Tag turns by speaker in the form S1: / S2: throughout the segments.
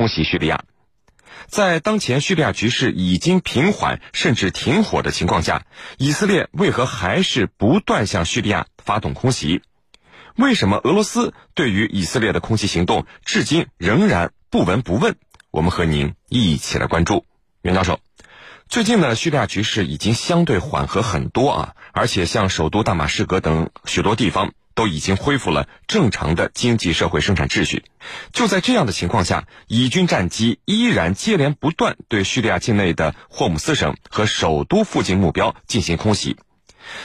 S1: 空袭叙利亚。在当前叙利亚局势已经平缓甚至停火的情况下，以色列为何还是不断向叙利亚发动空袭？为什么俄罗斯对于以色列的空袭行动至今仍然不闻不问？我们和您一起来关注。袁教授，最近呢，叙利亚局势已经相对缓和很多啊，而且像首都大马士革等许多地方。都已经恢复了正常的经济社会生产秩序。就在这样的情况下，以军战机依然接连不断对叙利亚境内的霍姆斯省和首都附近目标进行空袭。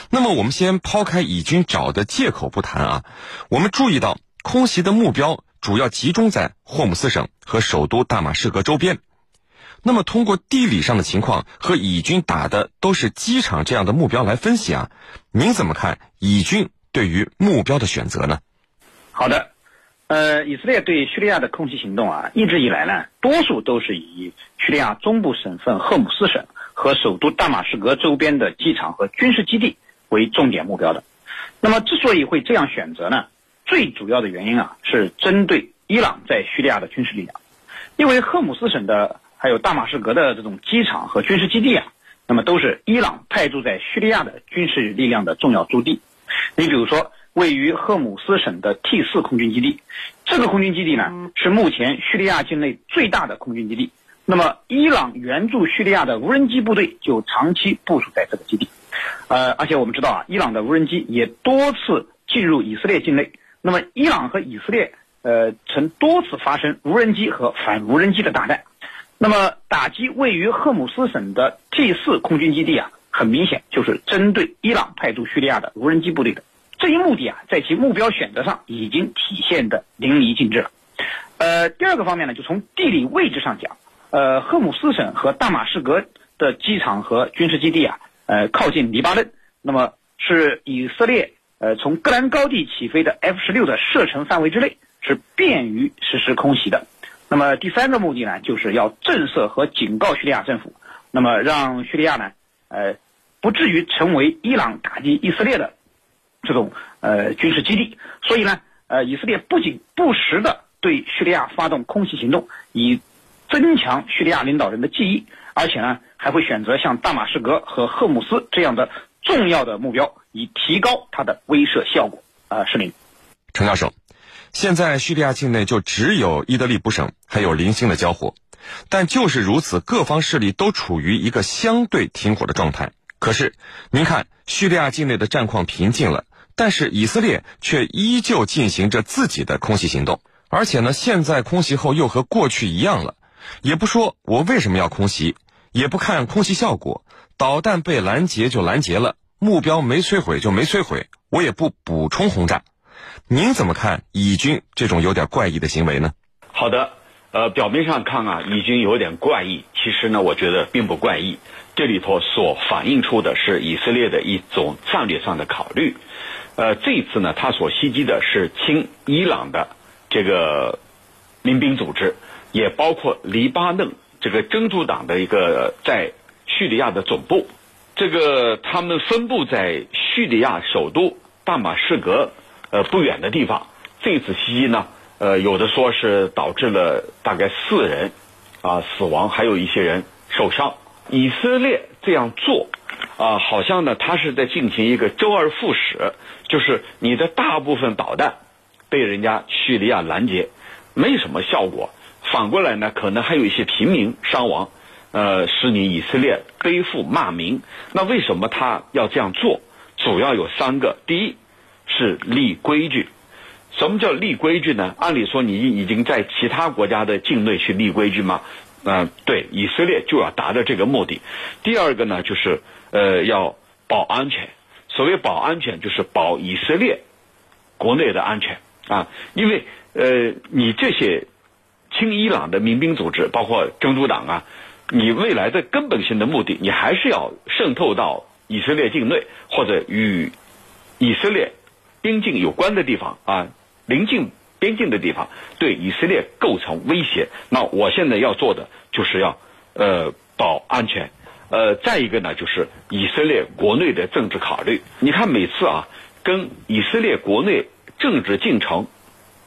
S1: 那么，我们先抛开以军找的借口不谈啊，我们注意到空袭的目标主要集中在霍姆斯省和首都大马士革周边。那么，通过地理上的情况和以军打的都是机场这样的目标来分析啊，您怎么看以军？对于目标的选择呢？
S2: 好的，呃，以色列对叙利亚的空袭行动啊，一直以来呢，多数都是以叙利亚中部省份赫姆斯省和首都大马士革周边的机场和军事基地为重点目标的。那么，之所以会这样选择呢，最主要的原因啊，是针对伊朗在叙利亚的军事力量，因为赫姆斯省的还有大马士革的这种机场和军事基地啊，那么都是伊朗派驻在叙利亚的军事力量的重要驻地。你比如说，位于赫姆斯省的 T 四空军基地，这个空军基地呢是目前叙利亚境内最大的空军基地。那么，伊朗援助叙利亚的无人机部队就长期部署在这个基地。呃，而且我们知道啊，伊朗的无人机也多次进入以色列境内。那么，伊朗和以色列呃曾多次发生无人机和反无人机的大战。那么，打击位于赫姆斯省的 T 四空军基地啊。很明显，就是针对伊朗派驻叙利亚的无人机部队的这一目的啊，在其目标选择上已经体现的淋漓尽致了。呃，第二个方面呢，就从地理位置上讲，呃，赫姆斯省和大马士革的机场和军事基地啊，呃，靠近黎巴嫩，那么是以色列呃从戈兰高地起飞的 F 十六的射程范围之内，是便于实施空袭的。那么第三个目的呢，就是要震慑和警告叙利亚政府，那么让叙利亚呢，呃。不至于成为伊朗打击以色列的这种呃军事基地，所以呢，呃，以色列不仅不时的对叙利亚发动空袭行动，以增强叙利亚领导人的记忆，而且呢，还会选择像大马士革和赫姆斯这样的重要的目标，以提高它的威慑效果。啊，是您，
S1: 陈教授，现在叙利亚境内就只有伊德利卜省还有零星的交火，但就是如此，各方势力都处于一个相对停火的状态。可是，您看，叙利亚境内的战况平静了，但是以色列却依旧进行着自己的空袭行动，而且呢，现在空袭后又和过去一样了，也不说我为什么要空袭，也不看空袭效果，导弹被拦截就拦截了，目标没摧毁就没摧毁，我也不补充轰炸。您怎么看以军这种有点怪异的行为呢？
S3: 好的，呃，表面上看啊，以军有点怪异，其实呢，我觉得并不怪异。这里头所反映出的是以色列的一种战略上的考虑，呃，这一次呢，他所袭击的是亲伊朗的这个民兵组织，也包括黎巴嫩这个真主党的一个在叙利亚的总部，这个他们分布在叙利亚首都大马士革呃不远的地方。这次袭击呢，呃，有的说是导致了大概四人啊死亡，还有一些人受伤。以色列这样做，啊，好像呢，他是在进行一个周而复始，就是你的大部分导弹被人家叙利亚拦截，没什么效果。反过来呢，可能还有一些平民伤亡，呃，使你以色列背负骂名。那为什么他要这样做？主要有三个：第一是立规矩。什么叫立规矩呢？按理说，你已经在其他国家的境内去立规矩吗？嗯，对，以色列就要达到这个目的。第二个呢，就是呃，要保安全。所谓保安全，就是保以色列国内的安全啊。因为呃，你这些亲伊朗的民兵组织，包括真主党啊，你未来的根本性的目的，你还是要渗透到以色列境内或者与以色列边境有关的地方啊，临近。边境的地方对以色列构成威胁，那我现在要做的就是要呃保安全，呃再一个呢就是以色列国内的政治考虑。你看每次啊跟以色列国内政治进程，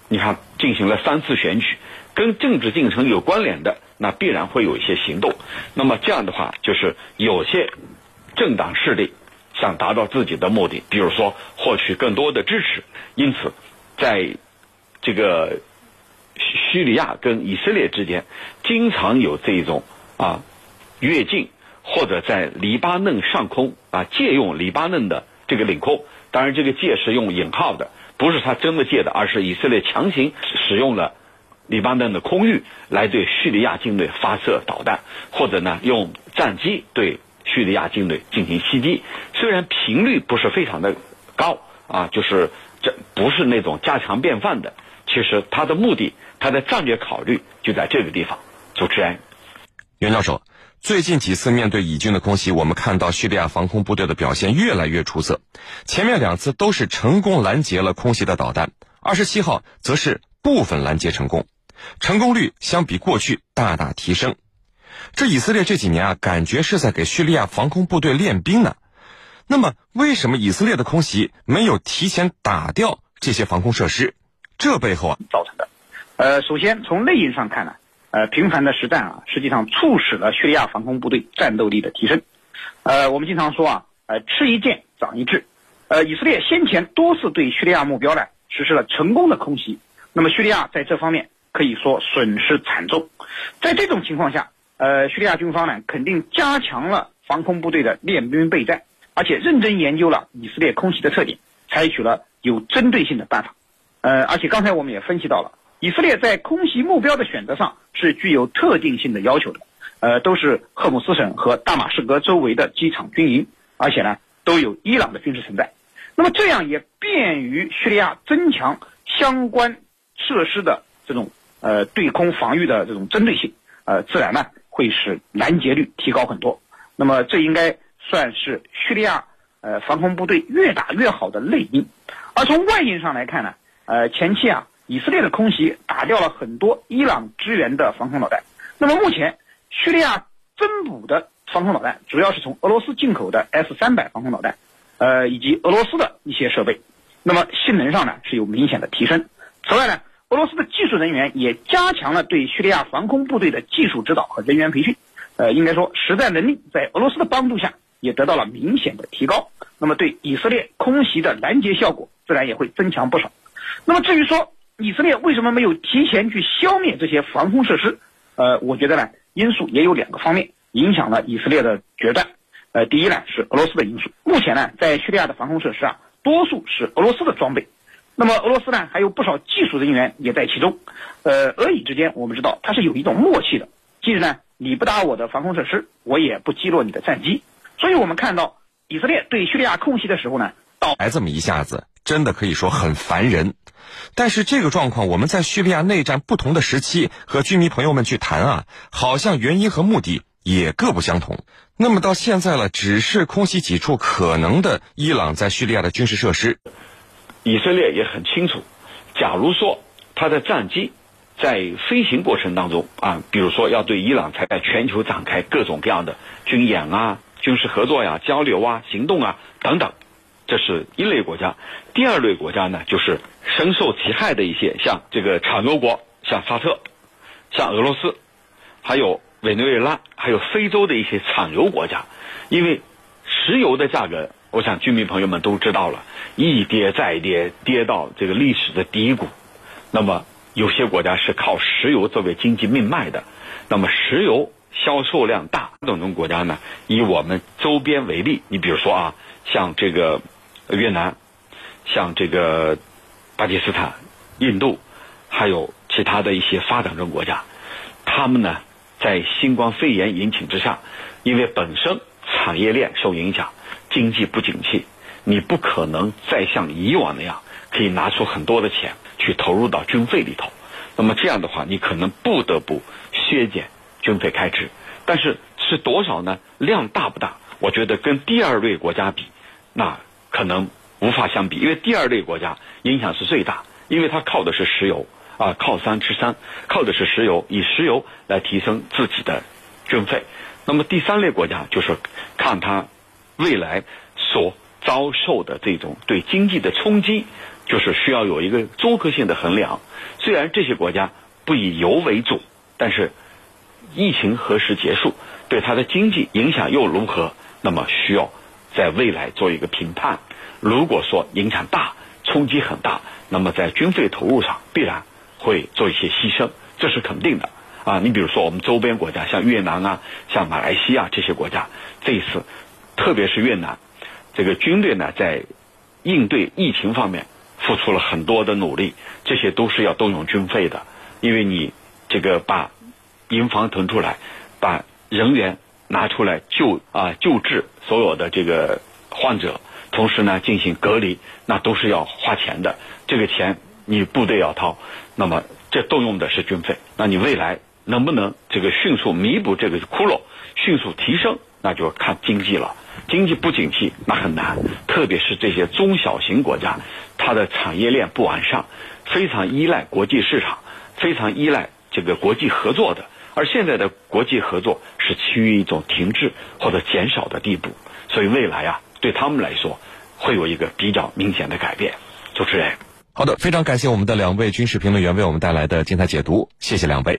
S3: 你看进行了三次选举，跟政治进程有关联的，那必然会有一些行动。那么这样的话，就是有些政党势力想达到自己的目的，比如说获取更多的支持，因此在这个叙利亚跟以色列之间，经常有这种啊越境或者在黎巴嫩上空啊借用黎巴嫩的这个领空，当然这个借是用引号的。不是他真的借的，而是以色列强行使用了黎巴嫩的空域来对叙利亚境内发射导弹，或者呢用战机对叙利亚境内进行袭击。虽然频率不是非常的高啊，就是这不是那种家常便饭的。其实他的目的，他的战略考虑就在这个地方。主持人，
S1: 袁教授。最近几次面对以军的空袭，我们看到叙利亚防空部队的表现越来越出色。前面两次都是成功拦截了空袭的导弹，二十七号则是部分拦截成功，成功率相比过去大大提升。这以色列这几年啊，感觉是在给叙利亚防空部队练兵呢。那么，为什么以色列的空袭没有提前打掉这些防空设施？这背后啊，
S2: 造成的。呃，首先从内因上看呢。呃，频繁的实战啊，实际上促使了叙利亚防空部队战斗力的提升。呃，我们经常说啊，呃，吃一堑长一智。呃，以色列先前多次对叙利亚目标呢实施了成功的空袭，那么叙利亚在这方面可以说损失惨重。在这种情况下，呃，叙利亚军方呢肯定加强了防空部队的练兵备战，而且认真研究了以色列空袭的特点，采取了有针对性的办法。呃，而且刚才我们也分析到了。以色列在空袭目标的选择上是具有特定性的要求的，呃，都是赫姆斯省和大马士革周围的机场军营，而且呢都有伊朗的军事存在。那么这样也便于叙利亚增强相关设施的这种呃对空防御的这种针对性，呃，自然呢会使拦截率提高很多。那么这应该算是叙利亚呃防空部队越打越好的内因。而从外因上来看呢，呃，前期啊。以色列的空袭打掉了很多伊朗支援的防空导弹。那么目前，叙利亚增补的防空导弹主要是从俄罗斯进口的 S 三百防空导弹，呃，以及俄罗斯的一些设备。那么性能上呢是有明显的提升。此外呢，俄罗斯的技术人员也加强了对叙利亚防空部队的技术指导和人员培训。呃，应该说实战能力在俄罗斯的帮助下也得到了明显的提高。那么对以色列空袭的拦截效果自然也会增强不少。那么至于说，以色列为什么没有提前去消灭这些防空设施？呃，我觉得呢，因素也有两个方面影响了以色列的决战。呃，第一呢是俄罗斯的因素。目前呢，在叙利亚的防空设施啊，多数是俄罗斯的装备。那么俄罗斯呢，还有不少技术人员也在其中。呃，俄以之间，我们知道它是有一种默契的，即是呢，你不打我的防空设施，我也不击落你的战机。所以我们看到以色列对叙利亚空袭的时候呢，
S1: 到来这么一下子，真的可以说很烦人。但是这个状况，我们在叙利亚内战不同的时期和军迷朋友们去谈啊，好像原因和目的也各不相同。那么到现在了，只是空袭几处可能的伊朗在叙利亚的军事设施，
S3: 以色列也很清楚，假如说他的战机在飞行过程当中啊，比如说要对伊朗在全球展开各种各样的军演啊、军事合作呀、交流啊、行动啊等等。这是一类国家，第二类国家呢，就是深受其害的一些，像这个产油国，像沙特，像俄罗斯，还有委内瑞拉，还有非洲的一些产油国家。因为石油的价格，我想居民朋友们都知道了，一跌再跌，跌到这个历史的低谷。那么有些国家是靠石油作为经济命脉的，那么石油销售量大，这种国家呢，以我们周边为例，你比如说啊，像这个。越南，像这个巴基斯坦、印度，还有其他的一些发展中国家，他们呢，在新冠肺炎引起之下，因为本身产业链受影响，经济不景气，你不可能再像以往那样可以拿出很多的钱去投入到军费里头。那么这样的话，你可能不得不削减军费开支。但是是多少呢？量大不大？我觉得跟第二类国家比，那。可能无法相比，因为第二类国家影响是最大，因为它靠的是石油啊，靠山吃山，靠的是石油，以石油来提升自己的军费。那么第三类国家就是看它未来所遭受的这种对经济的冲击，就是需要有一个综合性的衡量。虽然这些国家不以油为主，但是疫情何时结束，对它的经济影响又如何？那么需要在未来做一个评判。如果说影响大、冲击很大，那么在军费投入上必然会做一些牺牲，这是肯定的啊。你比如说我们周边国家，像越南啊、像马来西亚这些国家，这一次特别是越南，这个军队呢在应对疫情方面付出了很多的努力，这些都是要动用军费的，因为你这个把营房腾出来，把人员拿出来救啊救治所有的这个患者，同时呢进行隔离，那都是要花钱的。这个钱你部队要掏，那么这动用的是军费。那你未来能不能这个迅速弥补这个窟窿，迅速提升，那就看经济了。经济不景气那很难，特别是这些中小型国家，它的产业链不完善，非常依赖国际市场，非常依赖这个国际合作的。而现在的国际合作是趋于一种停滞或者减少的地步，所以未来啊，对他们来说会有一个比较明显的改变。主持人，
S1: 好的，非常感谢我们的两位军事评论员为我们带来的精彩解读，谢谢两位。